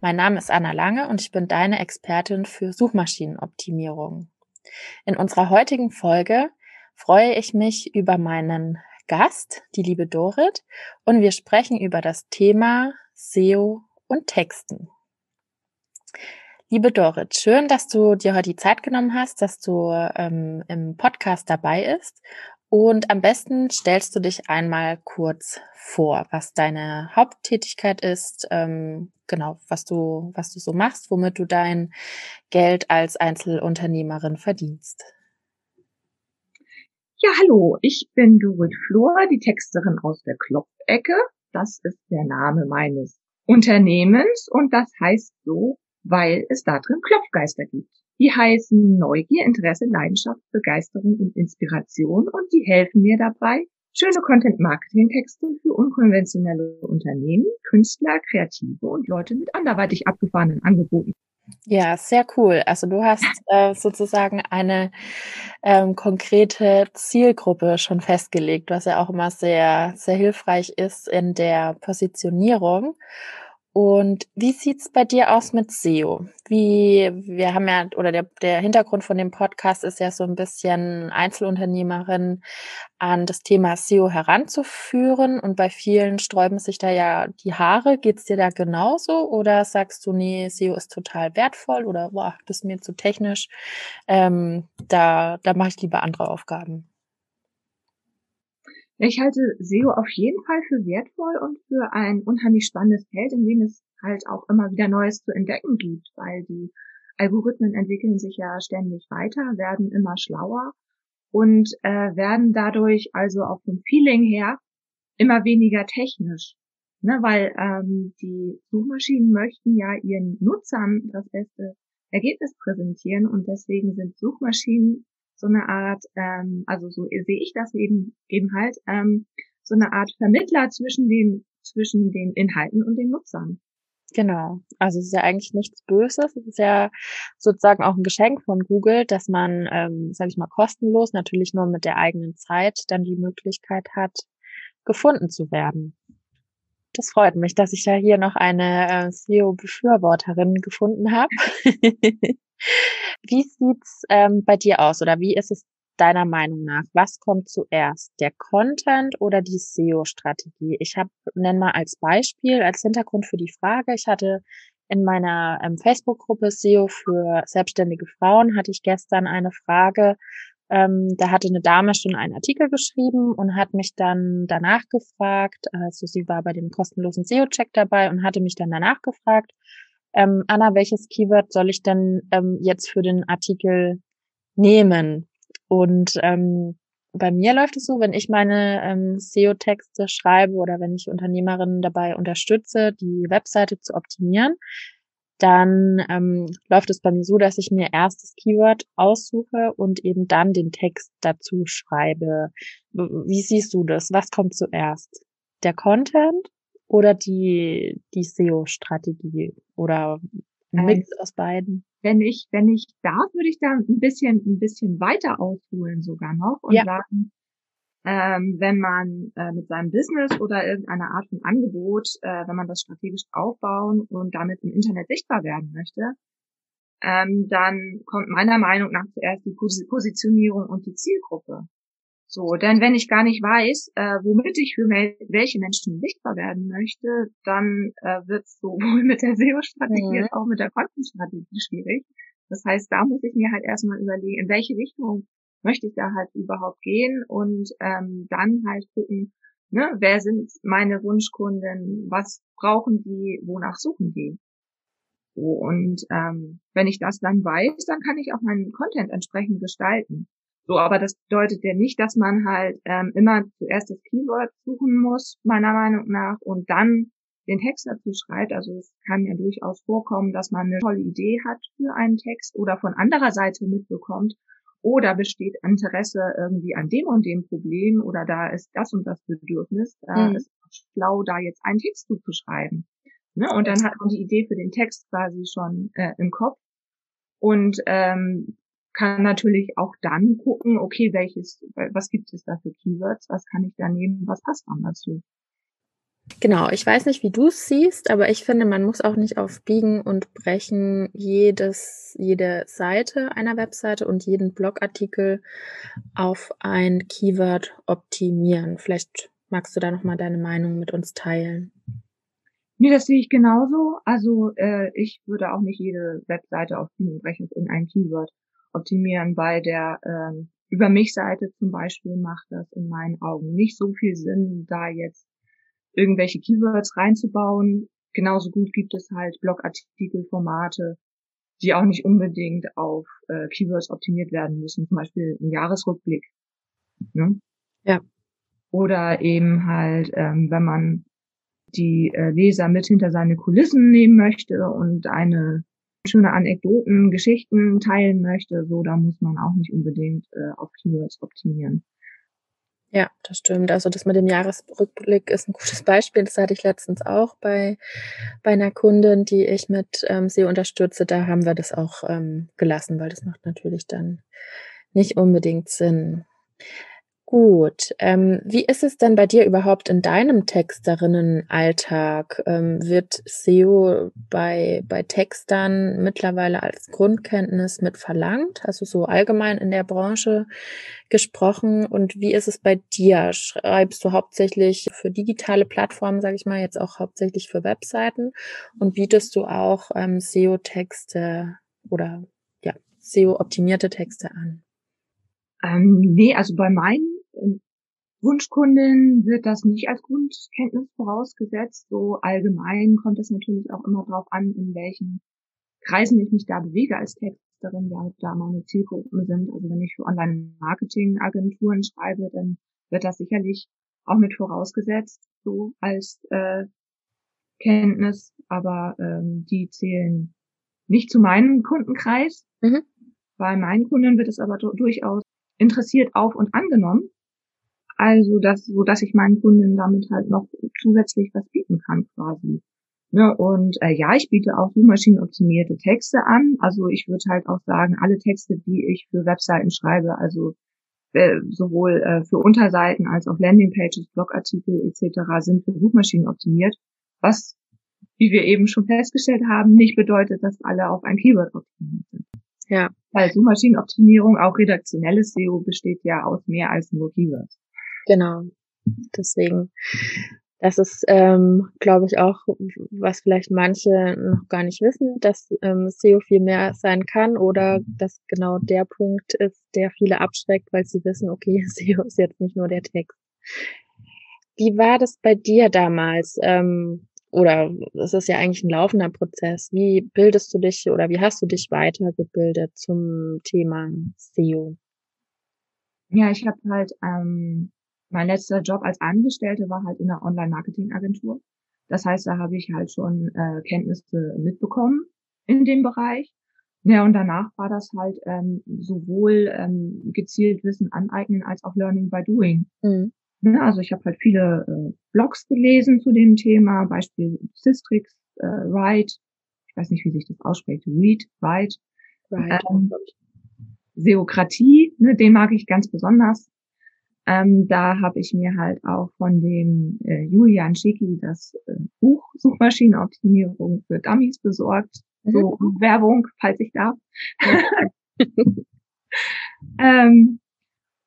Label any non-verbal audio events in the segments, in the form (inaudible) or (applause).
Mein Name ist Anna Lange und ich bin deine Expertin für Suchmaschinenoptimierung. In unserer heutigen Folge freue ich mich über meinen Gast, die liebe Dorit, und wir sprechen über das Thema SEO und Texten. Liebe Dorit, schön, dass du dir heute die Zeit genommen hast, dass du ähm, im Podcast dabei ist und am besten stellst du dich einmal kurz vor, was deine Haupttätigkeit ist, ähm, genau, was du, was du so machst, womit du dein Geld als Einzelunternehmerin verdienst. Ja, hallo, ich bin Dorit Flor, die Texterin aus der Klopfecke. Das ist der Name meines Unternehmens und das heißt so, weil es da drin Klopfgeister gibt. Die heißen Neugier, Interesse, Leidenschaft, Begeisterung und Inspiration und die helfen mir dabei, schöne Content-Marketing-Texte für unkonventionelle Unternehmen, Künstler, Kreative und Leute mit anderweitig abgefahrenen Angeboten. Ja, sehr cool. Also du hast äh, sozusagen eine ähm, konkrete Zielgruppe schon festgelegt, was ja auch immer sehr, sehr hilfreich ist in der Positionierung. Und wie sieht's bei dir aus mit SEO? Wie, wir haben ja, oder der, der Hintergrund von dem Podcast ist ja so ein bisschen Einzelunternehmerin an das Thema SEO heranzuführen. Und bei vielen sträuben sich da ja die Haare. Geht's dir da genauso? Oder sagst du, nee, SEO ist total wertvoll oder boah, das ist mir zu technisch? Ähm, da, da mache ich lieber andere Aufgaben. Ich halte SEO auf jeden Fall für wertvoll und für ein unheimlich spannendes Feld, in dem es halt auch immer wieder Neues zu entdecken gibt, weil die Algorithmen entwickeln sich ja ständig weiter, werden immer schlauer und äh, werden dadurch also auch vom Feeling her immer weniger technisch. Ne, weil ähm, die Suchmaschinen möchten ja ihren Nutzern das beste Ergebnis präsentieren und deswegen sind Suchmaschinen so eine Art, ähm, also so sehe ich das eben eben halt, ähm, so eine Art Vermittler zwischen den zwischen den Inhalten und den Nutzern. Genau. Also es ist ja eigentlich nichts Böses. Es ist ja sozusagen auch ein Geschenk von Google, dass man, ähm, sage ich mal, kostenlos, natürlich nur mit der eigenen Zeit, dann die Möglichkeit hat, gefunden zu werden. Das freut mich, dass ich ja hier noch eine äh, SEO-Befürworterin gefunden habe. (laughs) Wie sieht's ähm, bei dir aus oder wie ist es deiner Meinung nach? Was kommt zuerst, der Content oder die SEO-Strategie? Ich habe nenn mal als Beispiel, als Hintergrund für die Frage, ich hatte in meiner ähm, Facebook-Gruppe SEO für selbstständige Frauen hatte ich gestern eine Frage. Ähm, da hatte eine Dame schon einen Artikel geschrieben und hat mich dann danach gefragt, also sie war bei dem kostenlosen SEO-Check dabei und hatte mich dann danach gefragt, ähm, Anna, welches Keyword soll ich denn ähm, jetzt für den Artikel nehmen? Und ähm, bei mir läuft es so, wenn ich meine ähm, SEO-Texte schreibe oder wenn ich Unternehmerinnen dabei unterstütze, die Webseite zu optimieren, dann ähm, läuft es bei mir so, dass ich mir erst das Keyword aussuche und eben dann den Text dazu schreibe. Wie siehst du das? Was kommt zuerst? Der Content oder die, die SEO-Strategie oder ein Mix aus beiden? Wenn ich, wenn ich darf, würde ich da ein bisschen, ein bisschen weiter ausholen sogar noch und ja. sagen, ähm, wenn man äh, mit seinem Business oder irgendeiner Art von Angebot, äh, wenn man das strategisch aufbauen und damit im Internet sichtbar werden möchte, ähm, dann kommt meiner Meinung nach zuerst die Positionierung und die Zielgruppe. So, denn wenn ich gar nicht weiß, äh, womit ich für welche Menschen sichtbar werden möchte, dann äh, wird es sowohl (laughs) mit der SEO-Strategie mhm. als auch mit der Content-Strategie schwierig. Das heißt, da muss ich mir halt erstmal überlegen, in welche Richtung möchte ich da halt überhaupt gehen und ähm, dann halt gucken, ne, wer sind meine Wunschkunden, was brauchen die, wonach suchen die. So, und ähm, wenn ich das dann weiß, dann kann ich auch meinen Content entsprechend gestalten. So, aber das bedeutet ja nicht, dass man halt ähm, immer zuerst das Keyword suchen muss, meiner Meinung nach, und dann den Text dazu schreibt. Also es kann ja durchaus vorkommen, dass man eine tolle Idee hat für einen Text oder von anderer Seite mitbekommt oder besteht Interesse irgendwie an dem und dem Problem oder da ist das und das Bedürfnis. Da mhm. ist es schlau, da jetzt einen Text zu schreiben. Ne? Und dann hat man die Idee für den Text quasi schon äh, im Kopf und ähm, kann natürlich auch dann gucken, okay, welches, was gibt es da für Keywords, was kann ich da nehmen, was passt dann dazu. Genau, ich weiß nicht, wie du es siehst, aber ich finde, man muss auch nicht auf Biegen und Brechen jedes, jede Seite einer Webseite und jeden Blogartikel auf ein Keyword optimieren. Vielleicht magst du da nochmal deine Meinung mit uns teilen. Nee, das sehe ich genauso. Also äh, ich würde auch nicht jede Webseite auf Biegen und Brechen auf irgendein Keyword optimieren. Bei der ähm, Über mich Seite zum Beispiel macht das in meinen Augen nicht so viel Sinn, da jetzt irgendwelche Keywords reinzubauen. Genauso gut gibt es halt Blogartikelformate, die auch nicht unbedingt auf äh, Keywords optimiert werden müssen, zum Beispiel ein Jahresrückblick. Ne? Ja. Oder eben halt, ähm, wenn man die äh, Leser mit hinter seine Kulissen nehmen möchte und eine schöne Anekdoten, Geschichten teilen möchte, so da muss man auch nicht unbedingt äh, auf Keywords optimieren. Ja, das stimmt. Also das mit dem Jahresrückblick ist ein gutes Beispiel. Das hatte ich letztens auch bei, bei einer Kundin, die ich mit ähm, sie unterstütze. Da haben wir das auch ähm, gelassen, weil das macht natürlich dann nicht unbedingt Sinn. Gut. Ähm, wie ist es denn bei dir überhaupt in deinem Texterinnenalltag? Ähm, wird SEO bei, bei Textern mittlerweile als Grundkenntnis mit verlangt? Also so allgemein in der Branche gesprochen. Und wie ist es bei dir? Schreibst du hauptsächlich für digitale Plattformen, sage ich mal, jetzt auch hauptsächlich für Webseiten? Und bietest du auch ähm, SEO-Texte oder ja, SEO-optimierte Texte an? Ähm, nee, also bei meinen Wunschkundin wird das nicht als Grundkenntnis vorausgesetzt. So allgemein kommt es natürlich auch immer darauf an, in welchen Kreisen ich mich da bewege als Texterin, wer da meine Zielgruppen sind. Also wenn ich für Online-Marketing-Agenturen schreibe, dann wird das sicherlich auch mit vorausgesetzt, so als äh, Kenntnis, aber ähm, die zählen nicht zu meinem Kundenkreis. Mhm. Bei meinen Kunden wird es aber durchaus interessiert auf und angenommen. Also das, so dass ich meinen Kunden damit halt noch zusätzlich was bieten kann quasi. Ne, und äh, ja, ich biete auch suchmaschinenoptimierte Texte an. Also ich würde halt auch sagen, alle Texte, die ich für Webseiten schreibe, also äh, sowohl äh, für Unterseiten als auch Landingpages, Blogartikel etc. sind für Suchmaschinen optimiert, was, wie wir eben schon festgestellt haben, nicht bedeutet, dass alle auf ein Keyword optimiert sind. Ja. Weil Suchmaschinenoptimierung, auch redaktionelles SEO, besteht ja aus mehr als nur Keywords. Genau. Deswegen, das ist, ähm, glaube ich, auch, was vielleicht manche noch gar nicht wissen, dass ähm, SEO viel mehr sein kann oder dass genau der Punkt ist, der viele abschreckt, weil sie wissen, okay, (laughs) SEO ist jetzt nicht nur der Text. Wie war das bei dir damals? Ähm, oder es ist ja eigentlich ein laufender Prozess. Wie bildest du dich oder wie hast du dich weitergebildet zum Thema SEO? Ja, ich habe halt ähm, mein letzter Job als Angestellte war halt in einer Online-Marketing-Agentur. Das heißt, da habe ich halt schon äh, Kenntnisse mitbekommen in dem Bereich. Ja, und danach war das halt ähm, sowohl ähm, gezielt Wissen aneignen als auch Learning by Doing. Mhm. Ja, also ich habe halt viele äh, Blogs gelesen zu dem Thema, Beispiel Systrix, äh, Write, ich weiß nicht, wie sich das ausspricht, Read, Write, right. ähm, Seokratie, ne, den mag ich ganz besonders. Ähm, da habe ich mir halt auch von dem äh, Julian Schicki das äh, Buch Suchmaschinenoptimierung für Dummies besorgt. Mhm. So Werbung, falls ich darf. (laughs) ähm,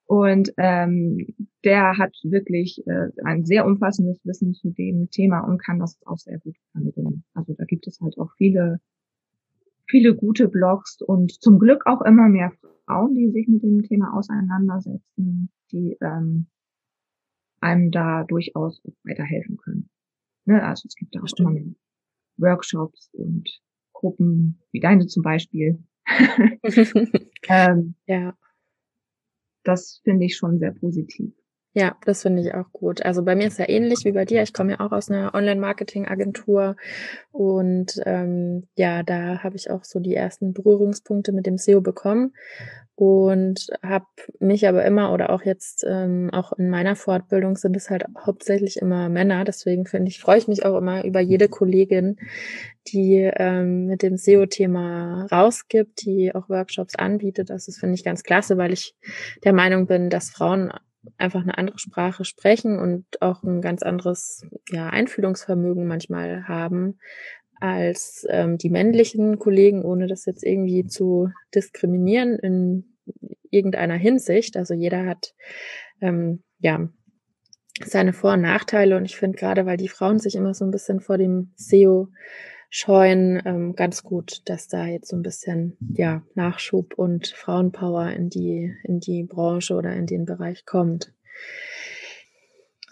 und ähm, der hat wirklich äh, ein sehr umfassendes Wissen zu dem Thema und kann das auch sehr gut vermitteln. Also da gibt es halt auch viele, viele gute Blogs und zum Glück auch immer mehr Frauen, die sich mit dem Thema auseinandersetzen die ähm, einem da durchaus weiterhelfen können. Ne? Also es gibt da auch immer Workshops und Gruppen, wie deine zum Beispiel. (laughs) (laughs) ähm, ja. Das finde ich schon sehr positiv. Ja, das finde ich auch gut. Also bei mir ist ja ähnlich wie bei dir. Ich komme ja auch aus einer Online-Marketing-Agentur und ähm, ja, da habe ich auch so die ersten Berührungspunkte mit dem SEO bekommen und habe mich aber immer oder auch jetzt ähm, auch in meiner Fortbildung sind es halt hauptsächlich immer Männer. Deswegen finde ich freue ich mich auch immer über jede Kollegin, die ähm, mit dem SEO-Thema rausgibt, die auch Workshops anbietet. Das finde ich ganz klasse, weil ich der Meinung bin, dass Frauen einfach eine andere Sprache sprechen und auch ein ganz anderes ja, Einfühlungsvermögen manchmal haben als ähm, die männlichen Kollegen, ohne das jetzt irgendwie zu diskriminieren in irgendeiner Hinsicht. Also jeder hat ähm, ja seine Vor- und Nachteile und ich finde gerade, weil die Frauen sich immer so ein bisschen vor dem SEO scheuen, ähm, ganz gut, dass da jetzt so ein bisschen ja Nachschub und Frauenpower in die in die Branche oder in den Bereich kommt.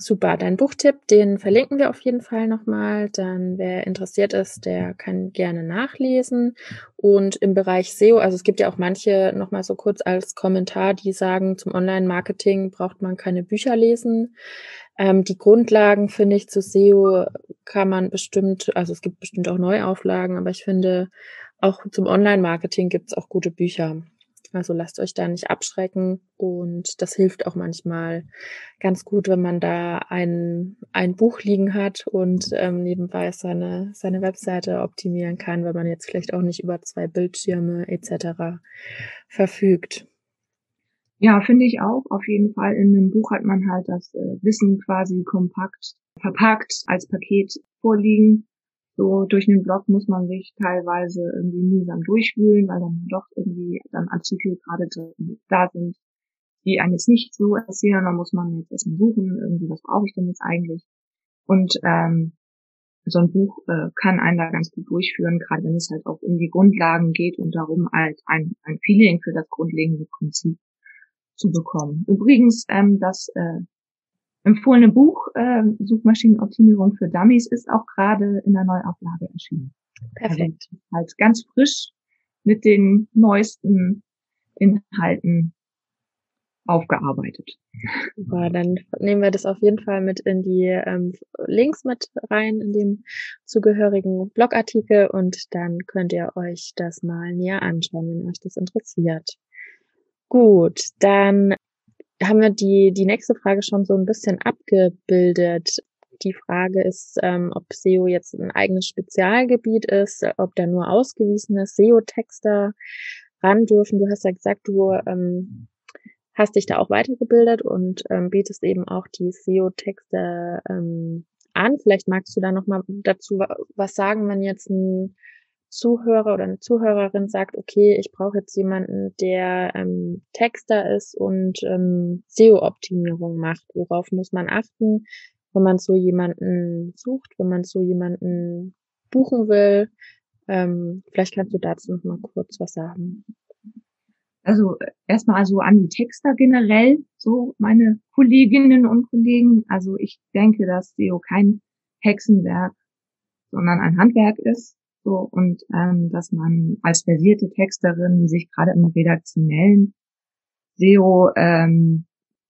Super, dein Buchtipp, den verlinken wir auf jeden Fall nochmal. Dann, wer interessiert ist, der kann gerne nachlesen. Und im Bereich SEO, also es gibt ja auch manche nochmal so kurz als Kommentar, die sagen, zum Online-Marketing braucht man keine Bücher lesen. Ähm, die Grundlagen, finde ich, zu SEO kann man bestimmt, also es gibt bestimmt auch Neuauflagen, aber ich finde, auch zum Online-Marketing gibt es auch gute Bücher. Also lasst euch da nicht abschrecken und das hilft auch manchmal ganz gut, wenn man da ein, ein Buch liegen hat und ähm, nebenbei seine, seine Webseite optimieren kann, wenn man jetzt vielleicht auch nicht über zwei Bildschirme etc. verfügt. Ja, finde ich auch. Auf jeden Fall in einem Buch hat man halt das äh, Wissen quasi kompakt verpackt als Paket vorliegen. So durch den Blog muss man sich teilweise irgendwie mühsam durchwühlen, weil dann doch irgendwie dann Artikel gerade da sind, die einem jetzt nicht so erzählen. Dann muss man jetzt erstmal suchen, irgendwie, was brauche ich denn jetzt eigentlich? Und ähm, so ein Buch äh, kann einen da ganz gut durchführen, gerade wenn es halt auch um die Grundlagen geht und darum halt ein, ein Feeling für das grundlegende Prinzip zu bekommen. Übrigens, ähm, das äh, empfohlene Buch äh, Suchmaschinenoptimierung für Dummies ist auch gerade in der Neuauflage erschienen. Perfekt. Also halt ganz frisch mit den neuesten Inhalten aufgearbeitet. Super, dann nehmen wir das auf jeden Fall mit in die ähm, Links mit rein, in dem zugehörigen Blogartikel und dann könnt ihr euch das mal näher anschauen, wenn euch das interessiert. Gut, dann haben wir die, die nächste Frage schon so ein bisschen abgebildet. Die Frage ist, ähm, ob SEO jetzt ein eigenes Spezialgebiet ist, ob da nur ausgewiesene SEO-Texter ran dürfen. Du hast ja gesagt, du ähm, hast dich da auch weitergebildet und ähm, bietest eben auch die SEO-Texte ähm, an. Vielleicht magst du da noch mal dazu was sagen, wenn jetzt ein Zuhörer oder eine Zuhörerin sagt, okay, ich brauche jetzt jemanden, der ähm, Texter ist und ähm, SEO-Optimierung macht. Worauf muss man achten, wenn man so jemanden sucht, wenn man so jemanden buchen will? Ähm, vielleicht kannst du dazu noch mal kurz was sagen. Also erstmal also an die Texter generell, so meine Kolleginnen und Kollegen. Also ich denke, dass SEO kein Hexenwerk, sondern ein Handwerk ist so und ähm, dass man als versierte Texterin sich gerade im redaktionellen SEO ähm,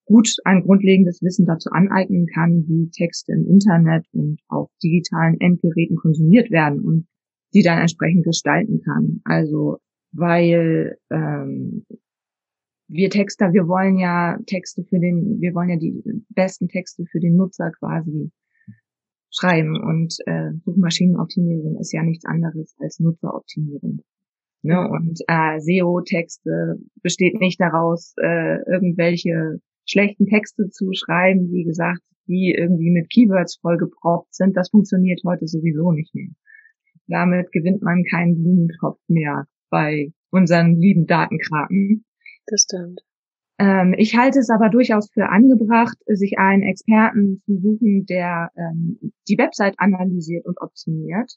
gut ein grundlegendes Wissen dazu aneignen kann, wie Texte im Internet und auf digitalen Endgeräten konsumiert werden und die dann entsprechend gestalten kann. Also weil ähm, wir Texter, wir wollen ja Texte für den, wir wollen ja die besten Texte für den Nutzer quasi schreiben. Und äh, Suchmaschinenoptimierung ist ja nichts anderes als Nutzeroptimierung. Ne? Und äh, SEO-Texte besteht nicht daraus, äh, irgendwelche schlechten Texte zu schreiben, wie gesagt, die irgendwie mit Keywords vollgebraucht sind. Das funktioniert heute sowieso nicht mehr. Damit gewinnt man keinen Blumentopf mehr bei unseren lieben Datenkraken. Das stimmt. Ähm, ich halte es aber durchaus für angebracht, sich einen Experten zu suchen, der ähm, die Website analysiert und optimiert,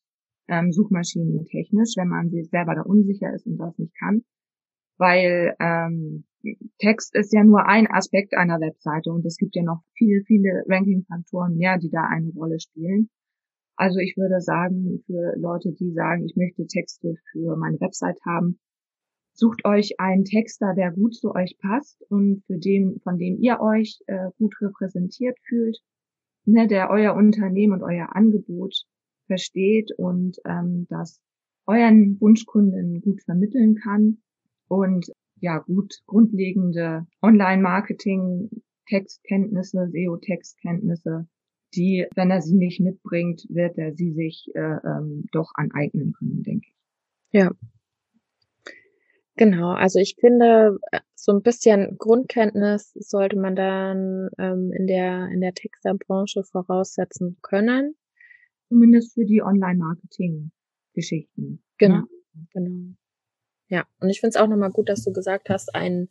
ähm, suchmaschinentechnisch, wenn man sich selber da unsicher ist und das nicht kann. Weil ähm, Text ist ja nur ein Aspekt einer Webseite und es gibt ja noch viele, viele Ranking-Faktoren mehr, die da eine Rolle spielen. Also ich würde sagen, für Leute, die sagen, ich möchte Texte für meine Website haben, sucht euch einen Texter, der gut zu euch passt und für den, von dem ihr euch äh, gut repräsentiert fühlt, ne, der euer Unternehmen und euer Angebot versteht und ähm, das euren Wunschkunden gut vermitteln kann und ja gut grundlegende Online-Marketing, Textkenntnisse, SEO-Textkenntnisse, die, wenn er sie nicht mitbringt, wird er sie sich äh, ähm, doch aneignen können, denke ich. Ja, Genau, also ich finde, äh, so ein bisschen Grundkenntnis sollte man dann ähm, in der in der Textilbranche voraussetzen können. Zumindest für die Online-Marketing-Geschichten. Ne? Genau, ne? genau. Ja, und ich finde es auch nochmal gut, dass du gesagt hast, ein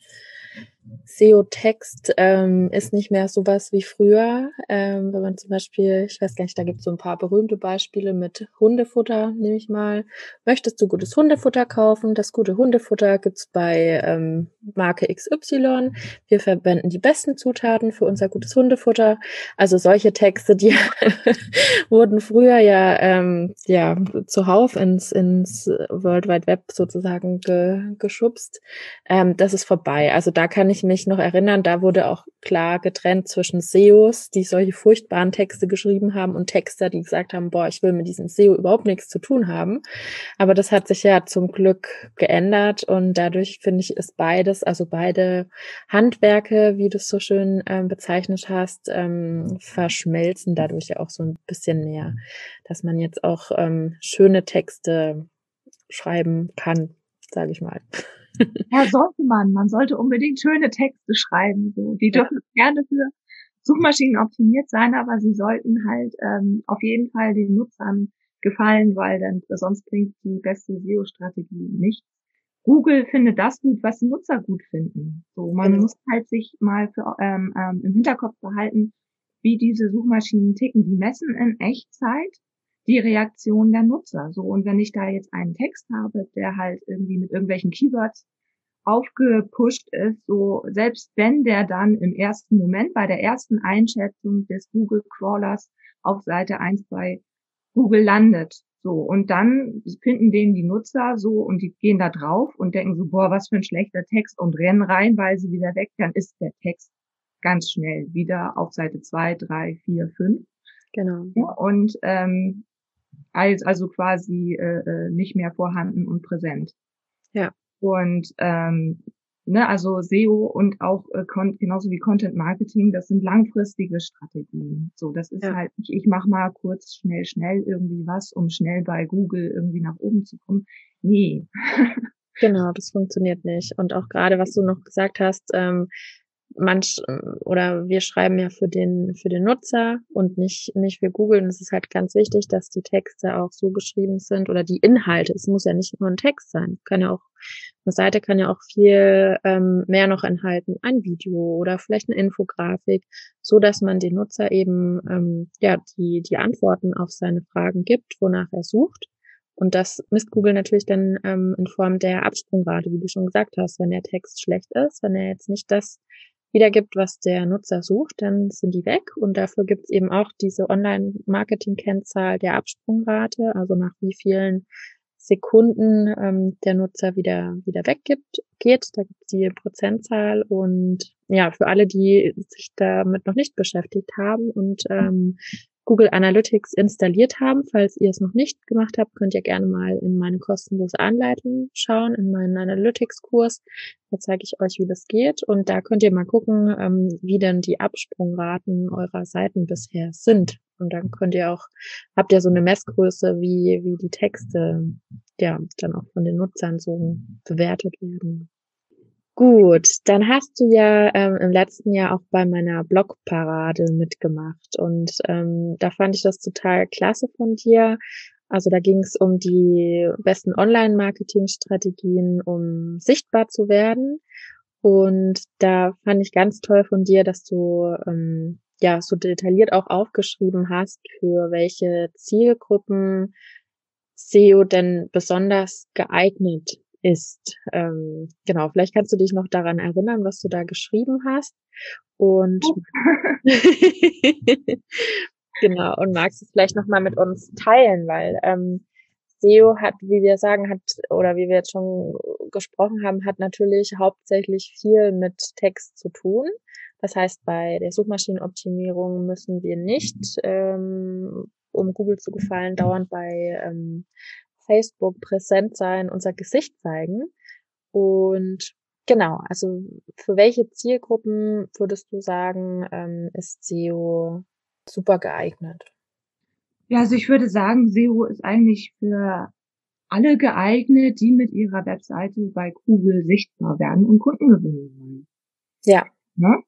SEO-Text ähm, ist nicht mehr sowas wie früher. Ähm, wenn man zum Beispiel, ich weiß gar nicht, da gibt es so ein paar berühmte Beispiele mit Hundefutter, nehme ich mal. Möchtest du gutes Hundefutter kaufen? Das gute Hundefutter gibt's bei ähm, Marke XY. Wir verwenden die besten Zutaten für unser gutes Hundefutter. Also solche Texte, die (laughs) wurden früher ja, ähm, ja zuhauf ins, ins World Wide Web sozusagen ge, geschubst. Ähm, das ist vorbei. Also da kann ich mich noch erinnern, da wurde auch klar getrennt zwischen SEOs, die solche furchtbaren Texte geschrieben haben, und Texter, die gesagt haben, boah, ich will mit diesem SEO überhaupt nichts zu tun haben. Aber das hat sich ja zum Glück geändert und dadurch finde ich, ist beides, also beide Handwerke, wie du es so schön ähm, bezeichnet hast, ähm, verschmelzen dadurch ja auch so ein bisschen mehr, dass man jetzt auch ähm, schöne Texte schreiben kann, sage ich mal. (laughs) Ja, sollte man. Man sollte unbedingt schöne Texte schreiben. So. Die dürfen ja. gerne für Suchmaschinen optimiert sein, aber sie sollten halt ähm, auf jeden Fall den Nutzern gefallen, weil dann sonst bringt die beste SEO-Strategie nichts. Google findet das gut, was die Nutzer gut finden. So, man genau. muss halt sich mal für, ähm, ähm, im Hinterkopf behalten, wie diese Suchmaschinen ticken. Die messen in Echtzeit die Reaktion der Nutzer. So, und wenn ich da jetzt einen Text habe, der halt irgendwie mit irgendwelchen Keywords aufgepusht ist, so selbst wenn der dann im ersten Moment bei der ersten Einschätzung des Google Crawlers auf Seite 1 bei Google landet. So, und dann finden den die Nutzer so und die gehen da drauf und denken so, boah, was für ein schlechter Text und rennen rein, weil sie wieder weg, dann ist der Text ganz schnell wieder auf Seite 2, 3, 4, 5. Genau. Und ähm, als also quasi äh, äh, nicht mehr vorhanden und präsent. Ja. Und ähm, ne, also SEO und auch äh, genauso wie Content Marketing, das sind langfristige Strategien. So, das ist ja. halt nicht, ich mache mal kurz schnell, schnell irgendwie was, um schnell bei Google irgendwie nach oben zu kommen. Nee. (laughs) Genau, das funktioniert nicht. Und auch gerade, was du noch gesagt hast, ähm, manch oder wir schreiben ja für den für den Nutzer und nicht nicht für Google. Und es ist halt ganz wichtig, dass die Texte auch so geschrieben sind oder die Inhalte. Es muss ja nicht nur ein Text sein, kann ja auch eine Seite kann ja auch viel ähm, mehr noch enthalten, ein Video oder vielleicht eine Infografik, so dass man den Nutzer eben ähm, ja die die Antworten auf seine Fragen gibt, wonach er sucht. Und das misst Google natürlich dann ähm, in Form der Absprungrate, wie du schon gesagt hast. Wenn der Text schlecht ist, wenn er jetzt nicht das wiedergibt, was der Nutzer sucht, dann sind die weg. Und dafür gibt es eben auch diese Online-Marketing-Kennzahl der Absprungrate, also nach wie vielen Sekunden ähm, der Nutzer wieder wieder weggibt, geht. Da gibt es die Prozentzahl und ja, für alle, die sich damit noch nicht beschäftigt haben und ähm, Google Analytics installiert haben. Falls ihr es noch nicht gemacht habt, könnt ihr gerne mal in meine kostenlose Anleitung schauen, in meinen Analytics-Kurs. Da zeige ich euch, wie das geht. Und da könnt ihr mal gucken, ähm, wie denn die Absprungraten eurer Seiten bisher sind. Und dann könnt ihr auch, habt ihr so eine Messgröße, wie, wie die Texte ja dann auch von den Nutzern so bewertet werden. Gut, dann hast du ja ähm, im letzten Jahr auch bei meiner Blogparade mitgemacht und ähm, da fand ich das total klasse von dir. Also da ging es um die besten Online-Marketing-Strategien, um sichtbar zu werden. Und da fand ich ganz toll von dir, dass du ähm, ja so detailliert auch aufgeschrieben hast, für welche Zielgruppen SEO denn besonders geeignet ist. Ähm, genau, vielleicht kannst du dich noch daran erinnern, was du da geschrieben hast. Und oh. (laughs) genau, und magst es vielleicht nochmal mit uns teilen, weil ähm, SEO hat, wie wir sagen, hat, oder wie wir jetzt schon gesprochen haben, hat natürlich hauptsächlich viel mit Text zu tun. Das heißt, bei der Suchmaschinenoptimierung müssen wir nicht, ähm, um Google zu gefallen, dauernd bei ähm, Facebook präsent sein, unser Gesicht zeigen. Und genau, also für welche Zielgruppen würdest du sagen, ähm, ist SEO super geeignet? Ja, also ich würde sagen, SEO ist eigentlich für alle geeignet, die mit ihrer Webseite bei Google sichtbar werden und Kunden gewinnen wollen. Ja. Ne?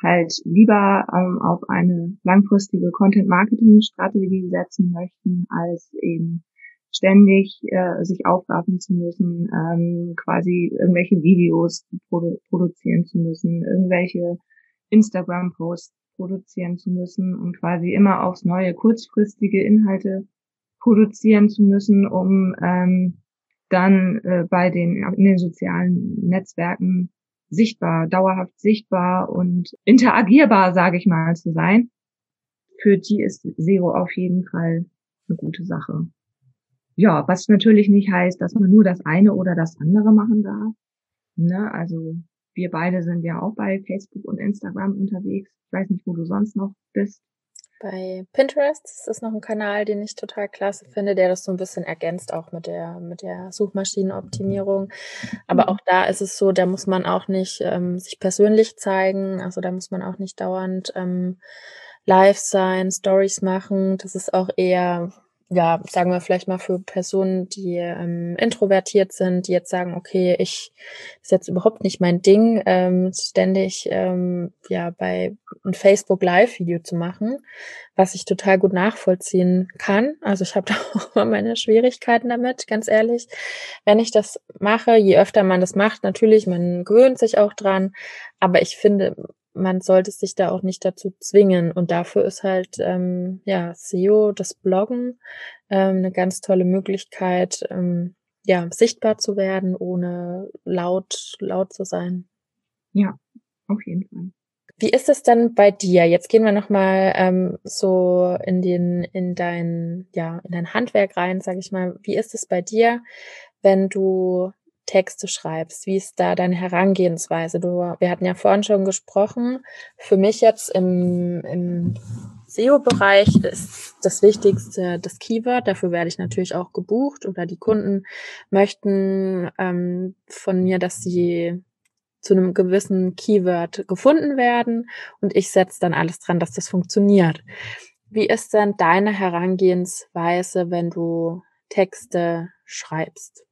Halt lieber ähm, auf eine langfristige Content-Marketing-Strategie setzen möchten, als eben ständig äh, sich aufraffen zu müssen, ähm, quasi irgendwelche Videos produ produzieren zu müssen, irgendwelche Instagram-Posts produzieren zu müssen und quasi immer aufs neue kurzfristige Inhalte produzieren zu müssen, um ähm, dann äh, bei den in den sozialen Netzwerken sichtbar, dauerhaft sichtbar und interagierbar, sage ich mal, zu sein. Für die ist SEO auf jeden Fall eine gute Sache. Ja, was natürlich nicht heißt, dass man nur das eine oder das andere machen darf. Ne? Also wir beide sind ja auch bei Facebook und Instagram unterwegs. Ich weiß nicht, wo du sonst noch bist. Bei Pinterest das ist noch ein Kanal, den ich total klasse finde, der das so ein bisschen ergänzt, auch mit der, mit der Suchmaschinenoptimierung. Aber mhm. auch da ist es so, da muss man auch nicht ähm, sich persönlich zeigen. Also da muss man auch nicht dauernd ähm, live sein, Stories machen. Das ist auch eher ja, sagen wir vielleicht mal für Personen, die ähm, introvertiert sind, die jetzt sagen, okay, ich ist jetzt überhaupt nicht mein Ding, ähm, ständig ähm, ja bei einem Facebook Live-Video zu machen, was ich total gut nachvollziehen kann. Also ich habe (laughs) da auch immer meine Schwierigkeiten damit, ganz ehrlich. Wenn ich das mache, je öfter man das macht, natürlich, man gewöhnt sich auch dran, aber ich finde, man sollte sich da auch nicht dazu zwingen. Und dafür ist halt ähm, ja SEO, das Bloggen, ähm, eine ganz tolle Möglichkeit, ähm, ja, sichtbar zu werden, ohne laut, laut zu sein. Ja, auf jeden Fall. Wie ist es dann bei dir? Jetzt gehen wir nochmal ähm, so in den, in dein, ja, in dein Handwerk rein, sag ich mal. Wie ist es bei dir, wenn du Texte schreibst? Wie ist da deine Herangehensweise? Du, wir hatten ja vorhin schon gesprochen. Für mich jetzt im, im SEO-Bereich ist das Wichtigste das Keyword. Dafür werde ich natürlich auch gebucht oder die Kunden möchten ähm, von mir, dass sie zu einem gewissen Keyword gefunden werden und ich setze dann alles dran, dass das funktioniert. Wie ist denn deine Herangehensweise, wenn du Texte schreibst?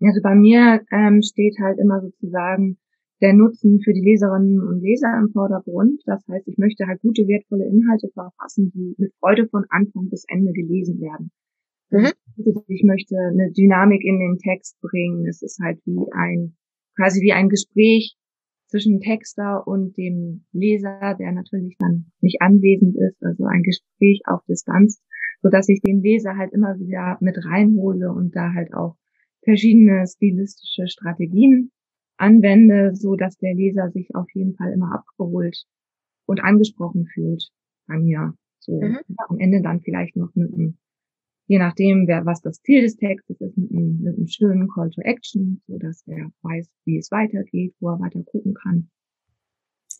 Also bei mir ähm, steht halt immer sozusagen der Nutzen für die Leserinnen und Leser im Vordergrund. Das heißt, ich möchte halt gute, wertvolle Inhalte verfassen, die mit Freude von Anfang bis Ende gelesen werden. Mhm. Ich möchte eine Dynamik in den Text bringen. Es ist halt wie ein, quasi wie ein Gespräch zwischen Texter und dem Leser, der natürlich dann nicht anwesend ist, also ein Gespräch auf Distanz, so dass ich den Leser halt immer wieder mit reinhole und da halt auch verschiedene stilistische Strategien anwende, so dass der Leser sich auf jeden Fall immer abgeholt und angesprochen fühlt bei mir. So mhm. am Ende dann vielleicht noch mit einem, je nachdem, wer, was das Ziel des Textes ist, mit einem, mit einem schönen Call to Action, so dass er weiß, wie es weitergeht, wo er weiter gucken kann.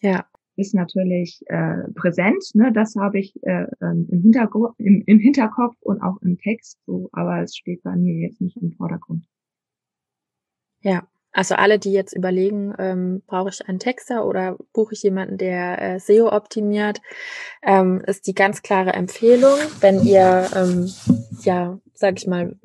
Ja. Ist natürlich äh, präsent, ne? das habe ich äh, ähm, im, Hintergr im, im Hinterkopf und auch im Text, so, aber es steht bei mir jetzt nicht im Vordergrund. Ja, also alle, die jetzt überlegen, ähm, brauche ich einen Texter oder buche ich jemanden, der äh, SEO optimiert, ähm, ist die ganz klare Empfehlung, wenn ihr ähm, ja, sag ich mal,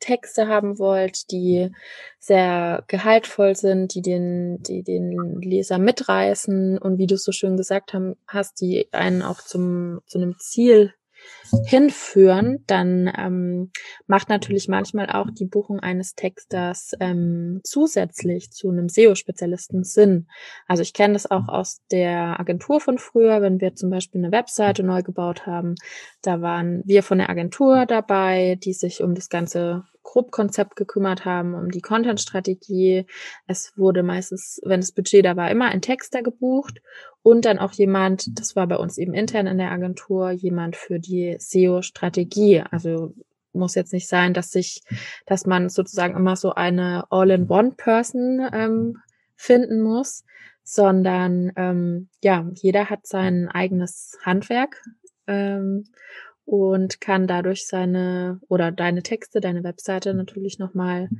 Texte haben wollt, die sehr gehaltvoll sind, die den, die den Leser mitreißen und wie du so schön gesagt haben, hast, die einen auch zum, zu einem Ziel hinführen, dann ähm, macht natürlich manchmal auch die Buchung eines Texters ähm, zusätzlich zu einem SEO-Spezialisten Sinn. Also ich kenne das auch aus der Agentur von früher, wenn wir zum Beispiel eine Webseite neu gebaut haben. Da waren wir von der Agentur dabei, die sich um das ganze Grobkonzept gekümmert haben, um die Content-Strategie. Es wurde meistens, wenn das Budget da war, immer ein Texter gebucht und dann auch jemand, das war bei uns eben intern in der Agentur, jemand für die SEO-Strategie. Also muss jetzt nicht sein, dass sich, dass man sozusagen immer so eine All-in-One-Person ähm, finden muss, sondern ähm, ja, jeder hat sein eigenes Handwerk ähm, und kann dadurch seine oder deine Texte, deine Webseite natürlich nochmal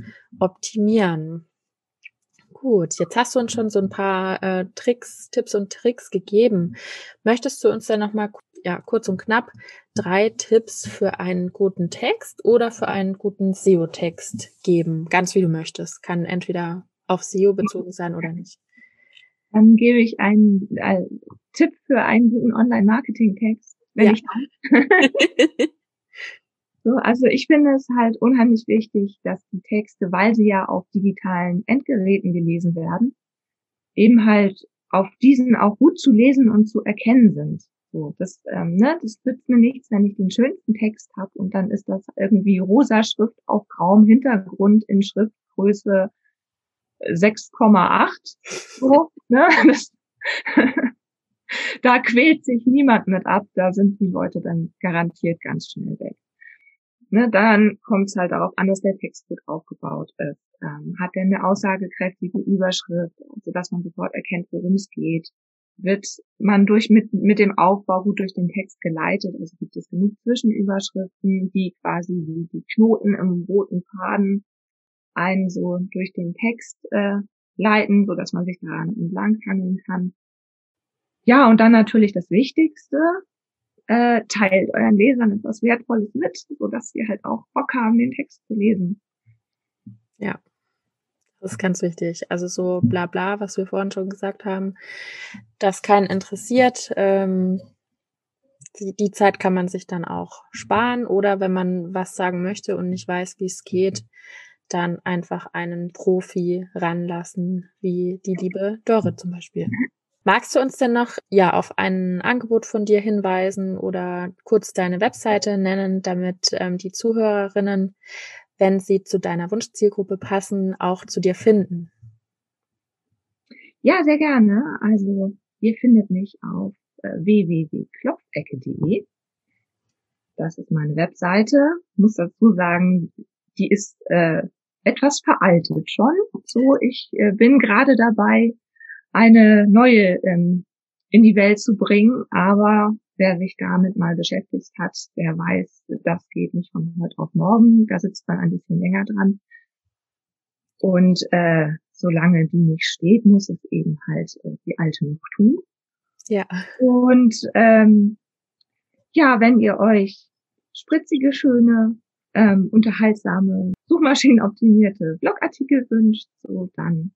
optimieren. Gut, jetzt hast du uns schon so ein paar äh, Tricks, Tipps und Tricks gegeben. Möchtest du uns dann nochmal ja, kurz und knapp drei Tipps für einen guten Text oder für einen guten SEO-Text geben? Ganz wie du möchtest. Kann entweder auf SEO bezogen sein oder nicht. Dann gebe ich einen äh, Tipp für einen guten Online-Marketing-Text, wenn ja. ich kann. (laughs) so, also ich finde es halt unheimlich wichtig, dass die Texte, weil sie ja auf digitalen Endgeräten gelesen werden, eben halt auf diesen auch gut zu lesen und zu erkennen sind. So, das, ähm, ne, das nützt mir nichts, wenn ich den schönsten Text habe und dann ist das irgendwie rosa Schrift auf grauem Hintergrund in Schriftgröße 6,8. So, ne? (laughs) Das, (laughs) da quält sich niemand mit ab, da sind die Leute dann garantiert ganz schnell weg. Ne, dann kommt es halt darauf an, dass der Text gut aufgebaut ist. Ähm, hat er eine aussagekräftige Überschrift, sodass man sofort erkennt, worum es geht? Wird man durch mit, mit dem Aufbau gut durch den Text geleitet? Also gibt es genug Zwischenüberschriften, die quasi wie die Knoten im roten Faden einen so durch den Text äh, leiten, so dass man sich daran entlanghangeln kann. Ja, und dann natürlich das Wichtigste, äh, teilt euren Lesern etwas Wertvolles mit, so dass sie halt auch Bock haben, den Text zu lesen. Ja, das ist ganz wichtig. Also so bla bla, was wir vorhin schon gesagt haben, das keinen interessiert. Ähm, die, die Zeit kann man sich dann auch sparen oder wenn man was sagen möchte und nicht weiß, wie es geht, dann einfach einen Profi ranlassen, wie die liebe Dörre zum Beispiel. Magst du uns denn noch ja auf ein Angebot von dir hinweisen oder kurz deine Webseite nennen, damit ähm, die Zuhörerinnen, wenn sie zu deiner Wunschzielgruppe passen, auch zu dir finden? Ja, sehr gerne. Also ihr findet mich auf äh, www.klopfecke.de. Das ist meine Webseite. Ich muss dazu sagen, die ist äh, etwas veraltet schon. So, ich äh, bin gerade dabei, eine neue ähm, in die Welt zu bringen, aber wer sich damit mal beschäftigt hat, der weiß, das geht nicht von heute auf morgen. Da sitzt man ein bisschen länger dran. Und äh, solange die nicht steht, muss es eben halt äh, die alte noch tun. Ja. Und ähm, ja, wenn ihr euch spritzige, schöne, ähm, unterhaltsame, suchmaschinenoptimierte Blogartikel wünscht, so dann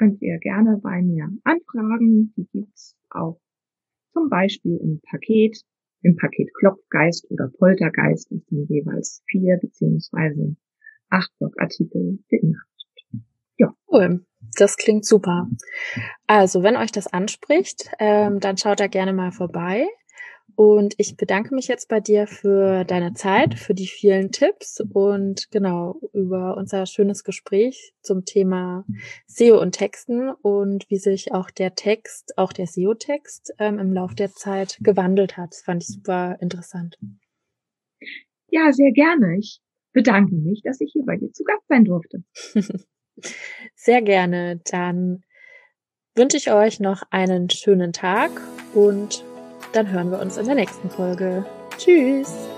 könnt ihr gerne bei mir anfragen. Die gibt's auch zum Beispiel im Paket, im Paket Klopfgeist oder Poltergeist, das sind jeweils vier beziehungsweise acht Blogartikel beinhaltet. Ja. Cool. Das klingt super. Also, wenn euch das anspricht, ähm, dann schaut da gerne mal vorbei. Und ich bedanke mich jetzt bei dir für deine Zeit, für die vielen Tipps und genau über unser schönes Gespräch zum Thema SEO und Texten und wie sich auch der Text, auch der SEO-Text ähm, im Laufe der Zeit gewandelt hat. Das fand ich super interessant. Ja, sehr gerne. Ich bedanke mich, dass ich hier bei dir zu Gast sein durfte. (laughs) sehr gerne. Dann wünsche ich euch noch einen schönen Tag und dann hören wir uns in der nächsten Folge. Tschüss!